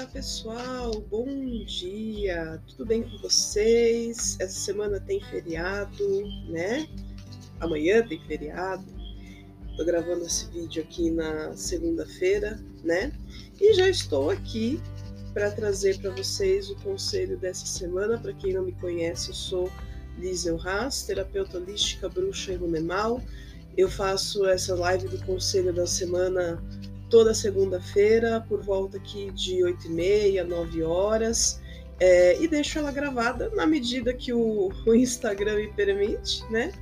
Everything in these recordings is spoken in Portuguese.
Olá pessoal, bom dia, tudo bem com vocês? Essa semana tem feriado, né? Amanhã tem feriado. Tô gravando esse vídeo aqui na segunda-feira, né? E já estou aqui para trazer para vocês o conselho dessa semana. Para quem não me conhece, eu sou Lizel Haas, terapeuta holística, bruxa e lumemal. Eu faço essa live do conselho da semana toda segunda-feira, por volta aqui de 8 e meia, 9 horas, é, e deixo ela gravada na medida que o, o Instagram me permite, né?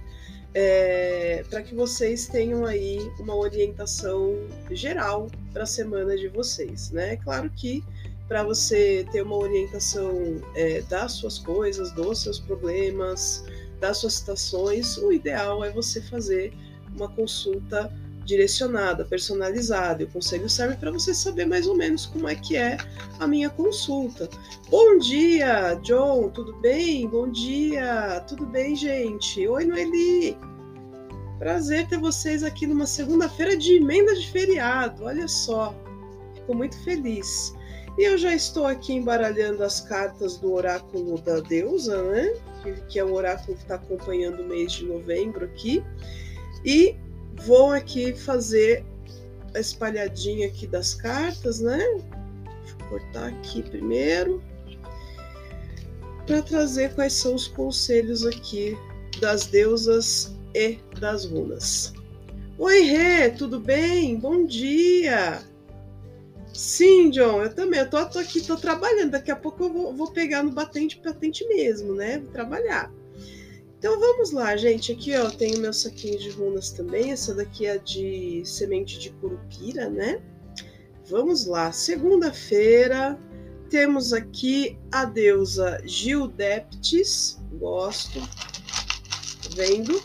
É, para que vocês tenham aí uma orientação geral para a semana de vocês, né? É claro que para você ter uma orientação é, das suas coisas, dos seus problemas, das suas situações, o ideal é você fazer uma consulta direcionada, personalizada. E o conselho serve para você saber mais ou menos como é que é a minha consulta. Bom dia, John, tudo bem? Bom dia, tudo bem, gente? Oi, Noeli. Prazer ter vocês aqui numa segunda-feira de emenda de feriado. Olha só, fico muito feliz. E eu já estou aqui embaralhando as cartas do oráculo da deusa, né? Que, que é o oráculo que está acompanhando o mês de novembro aqui. E Vou aqui fazer a espalhadinha aqui das cartas, né? Cortar aqui primeiro. Para trazer quais são os conselhos aqui das deusas e das runas. Oi, Rê, tudo bem? Bom dia! Sim, John, eu também. Eu tô, tô aqui, tô trabalhando. Daqui a pouco eu vou, vou pegar no batente patente mesmo, né? Vou trabalhar. Então vamos lá, gente. Aqui ó, tenho meu saquinho de runas também. Essa daqui é de semente de curupira, né? Vamos lá. Segunda-feira temos aqui a deusa Gildeptis. Gosto. Tá vendo?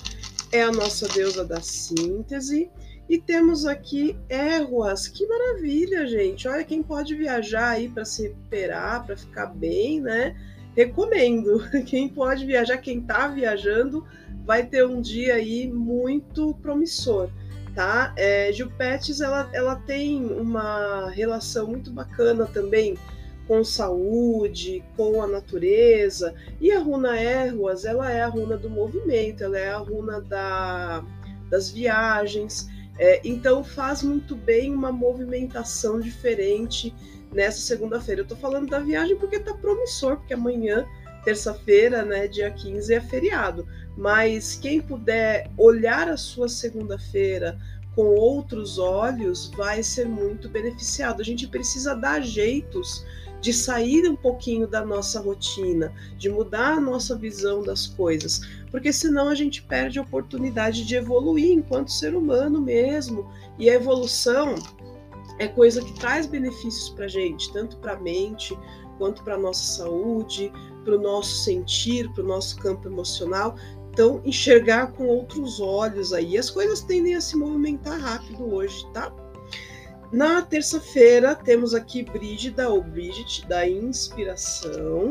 É a nossa deusa da síntese. E temos aqui Erroas. Que maravilha, gente. Olha quem pode viajar aí para se recuperar, para ficar bem, né? Recomendo. Quem pode viajar, quem está viajando, vai ter um dia aí muito promissor, tá? É, ela, ela tem uma relação muito bacana também com saúde, com a natureza. E a runa Erruas, ela é a runa do movimento, ela é a runa da, das viagens. É, então faz muito bem uma movimentação diferente nessa segunda-feira. Eu tô falando da viagem porque tá promissor, porque amanhã, terça-feira, né, dia 15, é feriado. Mas quem puder olhar a sua segunda-feira com outros olhos vai ser muito beneficiado. A gente precisa dar jeitos de sair um pouquinho da nossa rotina, de mudar a nossa visão das coisas, porque senão a gente perde a oportunidade de evoluir enquanto ser humano mesmo. E a evolução é coisa que traz benefícios para a gente, tanto para a mente quanto para a nossa saúde, para o nosso sentir, para o nosso campo emocional. Então, enxergar com outros olhos aí. As coisas tendem a se movimentar rápido hoje, tá? Na terça-feira, temos aqui Brígida ou Bridget, da inspiração,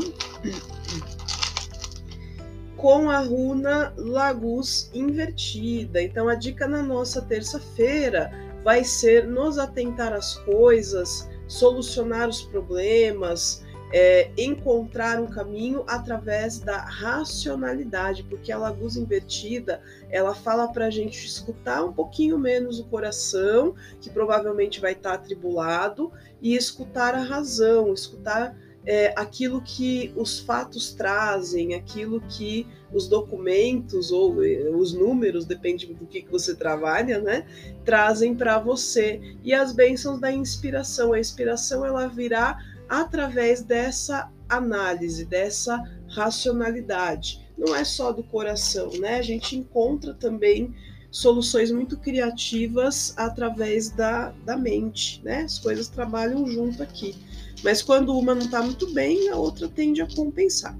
com a runa Lagus invertida. Então, a dica na nossa terça-feira vai ser nos atentar às coisas, solucionar os problemas, é, encontrar um caminho através da racionalidade, porque a laguz invertida ela fala para a gente escutar um pouquinho menos o coração, que provavelmente vai estar atribulado, e escutar a razão, escutar é, aquilo que os fatos trazem, aquilo que os documentos ou é, os números, depende do que, que você trabalha, né, trazem para você. E as bênçãos da inspiração. A inspiração ela virá através dessa análise, dessa racionalidade. Não é só do coração, né? A gente encontra também soluções muito criativas através da, da mente, né? As coisas trabalham junto aqui. Mas quando uma não está muito bem, a outra tende a compensar.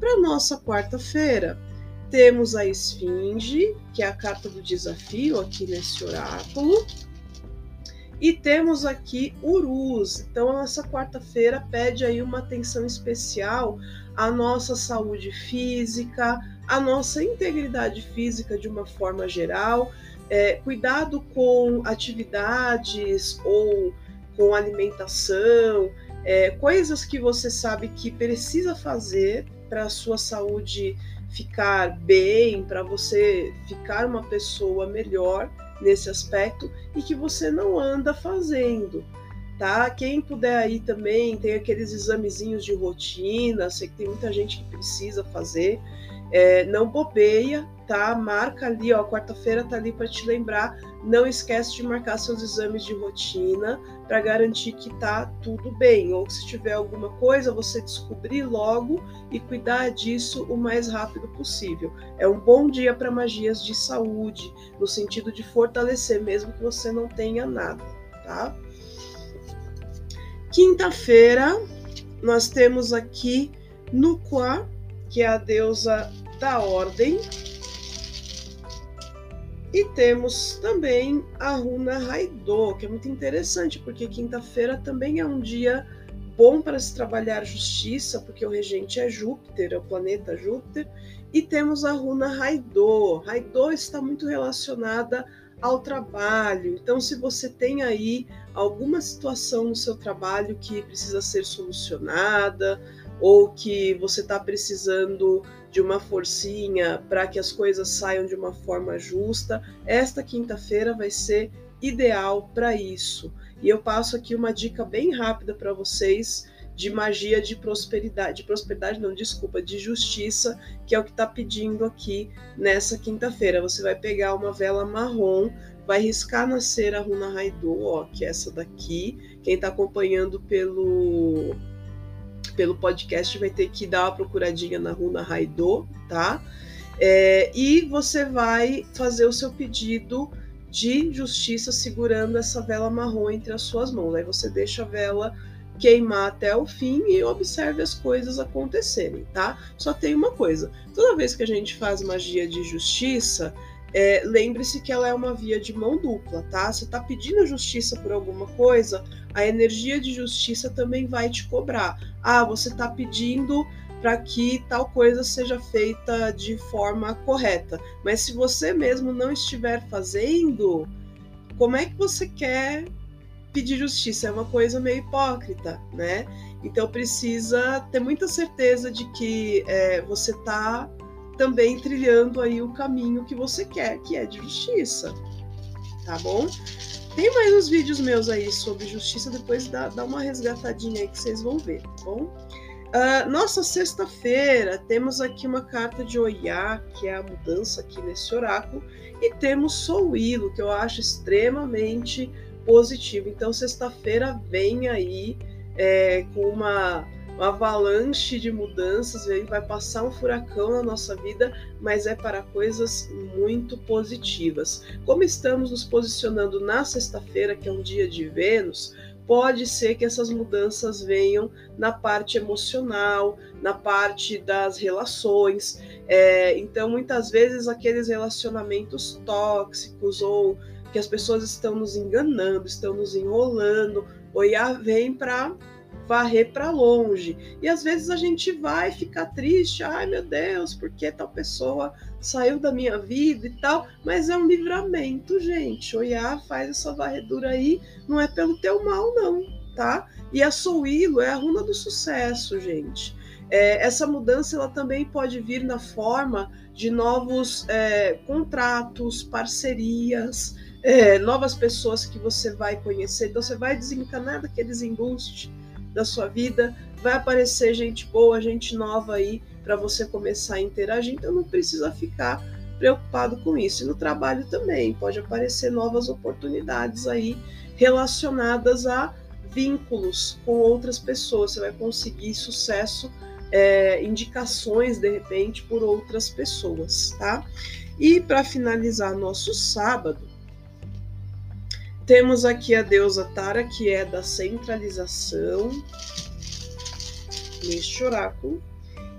Para nossa quarta-feira, temos a Esfinge, que é a carta do desafio aqui nesse oráculo. E temos aqui Urus. Então, essa quarta-feira pede aí uma atenção especial à nossa saúde física, à nossa integridade física de uma forma geral. É, cuidado com atividades ou com alimentação é, coisas que você sabe que precisa fazer para a sua saúde ficar bem, para você ficar uma pessoa melhor nesse aspecto e que você não anda fazendo, tá? Quem puder aí também tem aqueles examezinhos de rotina, sei que tem muita gente que precisa fazer, é, não bobeia, tá? Marca ali, ó, quarta-feira tá ali para te lembrar. Não esquece de marcar seus exames de rotina para garantir que tá tudo bem. Ou se tiver alguma coisa, você descobrir logo e cuidar disso o mais rápido possível. É um bom dia para magias de saúde, no sentido de fortalecer, mesmo que você não tenha nada, tá? Quinta-feira, nós temos aqui Nukwa, que é a deusa da ordem, e temos também a runa Raidô, que é muito interessante, porque quinta-feira também é um dia bom para se trabalhar justiça, porque o regente é Júpiter, é o planeta Júpiter, e temos a runa Raidô. Raidô está muito relacionada ao trabalho. Então, se você tem aí alguma situação no seu trabalho que precisa ser solucionada, ou que você está precisando de uma forcinha para que as coisas saiam de uma forma justa, esta quinta-feira vai ser ideal para isso. E eu passo aqui uma dica bem rápida para vocês de magia de prosperidade, de prosperidade não, desculpa, de justiça, que é o que está pedindo aqui nessa quinta-feira. Você vai pegar uma vela marrom, vai riscar na cera a runa Raidô, ó, que é essa daqui. Quem está acompanhando pelo pelo podcast vai ter que dar uma procuradinha na Runa Raidô, tá? É, e você vai fazer o seu pedido de justiça segurando essa vela marrom entre as suas mãos. Aí você deixa a vela queimar até o fim e observe as coisas acontecerem, tá? Só tem uma coisa: toda vez que a gente faz magia de justiça, é, lembre-se que ela é uma via de mão dupla, tá? Você está pedindo justiça por alguma coisa, a energia de justiça também vai te cobrar. Ah, você está pedindo para que tal coisa seja feita de forma correta, mas se você mesmo não estiver fazendo, como é que você quer pedir justiça? É uma coisa meio hipócrita, né? Então precisa ter muita certeza de que é, você está também trilhando aí o caminho que você quer, que é de justiça. Tá bom? Tem mais uns vídeos meus aí sobre justiça, depois dá, dá uma resgatadinha aí que vocês vão ver, tá bom? Uh, nossa, sexta-feira temos aqui uma carta de Oiá, que é a mudança aqui nesse oráculo, e temos Souilo, que eu acho extremamente positivo. Então, sexta-feira vem aí é, com uma uma avalanche de mudanças, vai passar um furacão na nossa vida, mas é para coisas muito positivas. Como estamos nos posicionando na sexta-feira, que é um dia de Vênus, pode ser que essas mudanças venham na parte emocional, na parte das relações. É, então, muitas vezes, aqueles relacionamentos tóxicos ou que as pessoas estão nos enganando, estão nos enrolando, o vem para varrer para longe. E às vezes a gente vai ficar triste, ai meu Deus, porque tal pessoa saiu da minha vida e tal, mas é um livramento, gente. Oiá faz essa varredura aí, não é pelo teu mal, não, tá? E a Souilo é a runa do sucesso, gente. É, essa mudança ela também pode vir na forma de novos é, contratos, parcerias, é, novas pessoas que você vai conhecer. Então você vai desencanar daqueles embustes da sua vida, vai aparecer gente boa, gente nova aí para você começar a interagir, então não precisa ficar preocupado com isso. E no trabalho também pode aparecer novas oportunidades aí relacionadas a vínculos com outras pessoas. Você vai conseguir sucesso, é, indicações de repente por outras pessoas, tá? E para finalizar nosso sábado, temos aqui a deusa Tara, que é da centralização neste oráculo.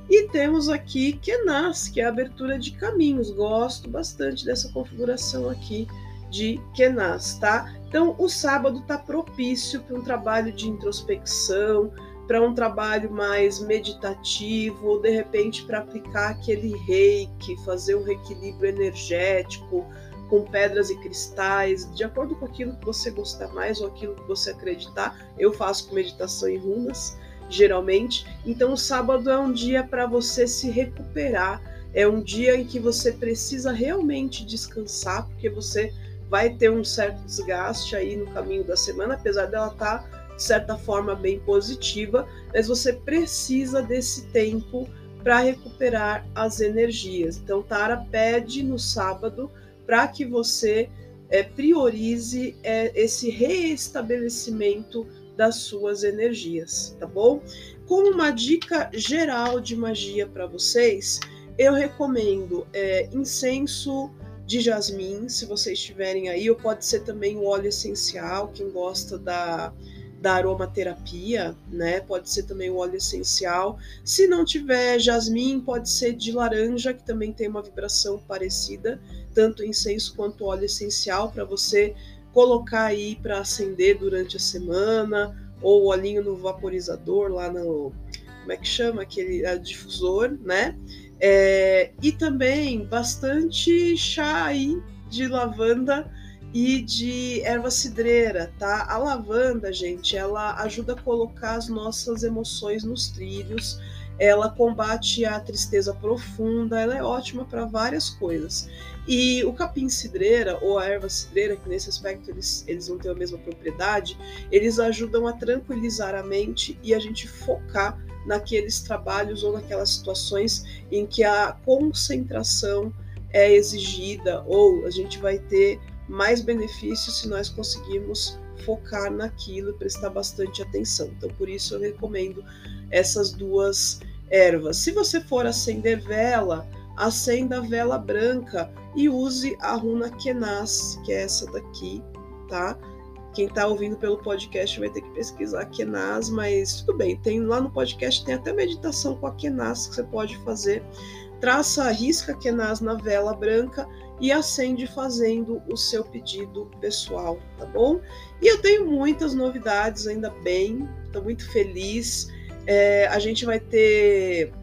E temos aqui Kenas, que é a abertura de caminhos. Gosto bastante dessa configuração aqui de Kenas, tá? Então, o sábado está propício para um trabalho de introspecção, para um trabalho mais meditativo, ou de repente para aplicar aquele reiki, fazer um reequilíbrio energético, com pedras e cristais, de acordo com aquilo que você gostar mais ou aquilo que você acreditar. Eu faço com meditação em runas, geralmente. Então, o sábado é um dia para você se recuperar, é um dia em que você precisa realmente descansar, porque você vai ter um certo desgaste aí no caminho da semana, apesar dela estar, tá, de certa forma, bem positiva, mas você precisa desse tempo para recuperar as energias. Então, Tara pede no sábado para que você é, priorize é, esse reestabelecimento das suas energias, tá bom? Como uma dica geral de magia para vocês, eu recomendo é, incenso de jasmim, se vocês tiverem aí, ou pode ser também o óleo essencial, quem gosta da, da aromaterapia, né? Pode ser também o óleo essencial. Se não tiver jasmim, pode ser de laranja, que também tem uma vibração parecida, tanto incenso quanto óleo essencial, para você colocar aí para acender durante a semana, ou o olhinho no vaporizador lá no. Como é que chama? Aquele difusor, né? É, e também bastante chá aí de lavanda e de erva cidreira, tá? A lavanda, gente, ela ajuda a colocar as nossas emoções nos trilhos, ela combate a tristeza profunda, ela é ótima para várias coisas. E o capim cidreira ou a erva cidreira, que nesse aspecto eles, eles não têm a mesma propriedade, eles ajudam a tranquilizar a mente e a gente focar naqueles trabalhos ou naquelas situações em que a concentração é exigida ou a gente vai ter mais benefícios se nós conseguirmos focar naquilo e prestar bastante atenção. Então, por isso eu recomendo essas duas ervas. Se você for acender vela, acenda a vela branca e use a runa Kenas, que é essa daqui, tá? Quem está ouvindo pelo podcast vai ter que pesquisar Kenas, mas tudo bem. Tem lá no podcast tem até meditação com a Kenas que você pode fazer. Traça, risca Kenas na vela branca e acende fazendo o seu pedido pessoal, tá bom? E eu tenho muitas novidades, ainda bem, estou muito feliz. É, a gente vai ter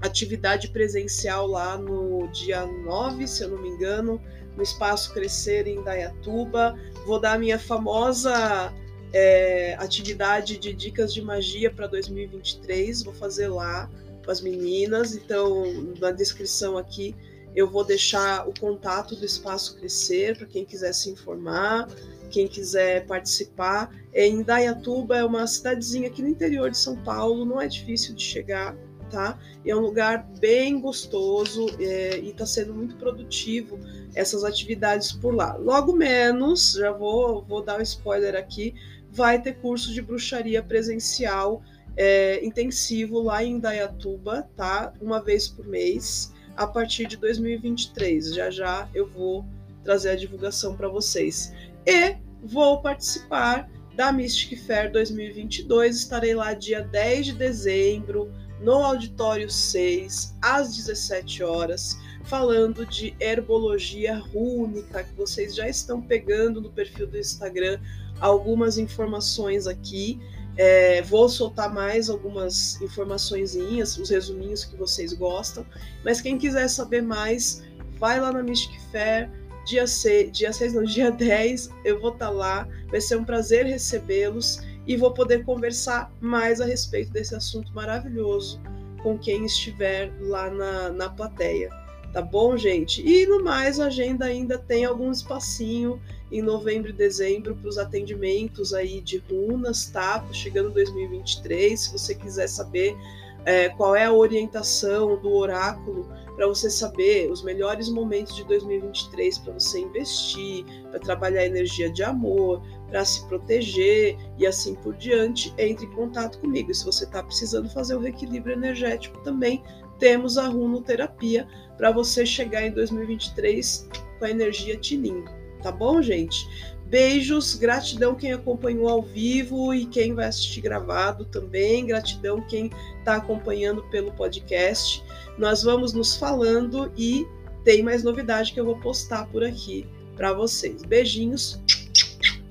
atividade presencial lá no dia 9, se eu não me engano, no Espaço Crescer em Dayatuba. Vou dar a minha famosa é, atividade de dicas de magia para 2023. Vou fazer lá com as meninas. Então, na descrição aqui eu vou deixar o contato do Espaço Crescer para quem quiser se informar, quem quiser participar. É em Dayatuba é uma cidadezinha aqui no interior de São Paulo, não é difícil de chegar tá? É um lugar bem gostoso é, e está sendo muito produtivo essas atividades por lá. Logo menos, já vou, vou dar um spoiler aqui, vai ter curso de bruxaria presencial é, intensivo lá em Dayatuba, tá? Uma vez por mês, a partir de 2023. Já já eu vou trazer a divulgação para vocês. E vou participar da Mystic Fair 2022. Estarei lá dia 10 de dezembro, no auditório 6, às 17 horas, falando de herbologia rúnica, que vocês já estão pegando no perfil do Instagram algumas informações aqui. É, vou soltar mais algumas informações, os resuminhos que vocês gostam. Mas quem quiser saber mais, vai lá na Mystic Fair, dia 6, dia 6 não, dia 10, eu vou estar tá lá. Vai ser um prazer recebê-los e vou poder conversar mais a respeito desse assunto maravilhoso com quem estiver lá na, na plateia. Tá bom, gente? E no mais, a agenda ainda tem algum espacinho em novembro e dezembro para os atendimentos aí de runas, tá? Chegando 2023. Se você quiser saber é, qual é a orientação do oráculo para você saber os melhores momentos de 2023 para você investir, para trabalhar energia de amor, para se proteger e assim por diante, entre em contato comigo. E se você está precisando fazer o reequilíbrio energético também, temos a runoterapia para você chegar em 2023 com a energia tinindo, tá bom, gente? Beijos, gratidão quem acompanhou ao vivo e quem vai assistir gravado também, gratidão quem está acompanhando pelo podcast. Nós vamos nos falando e tem mais novidade que eu vou postar por aqui para vocês. Beijinhos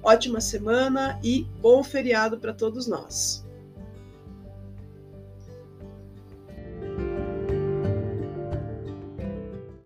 ótima semana e bom feriado para todos nós.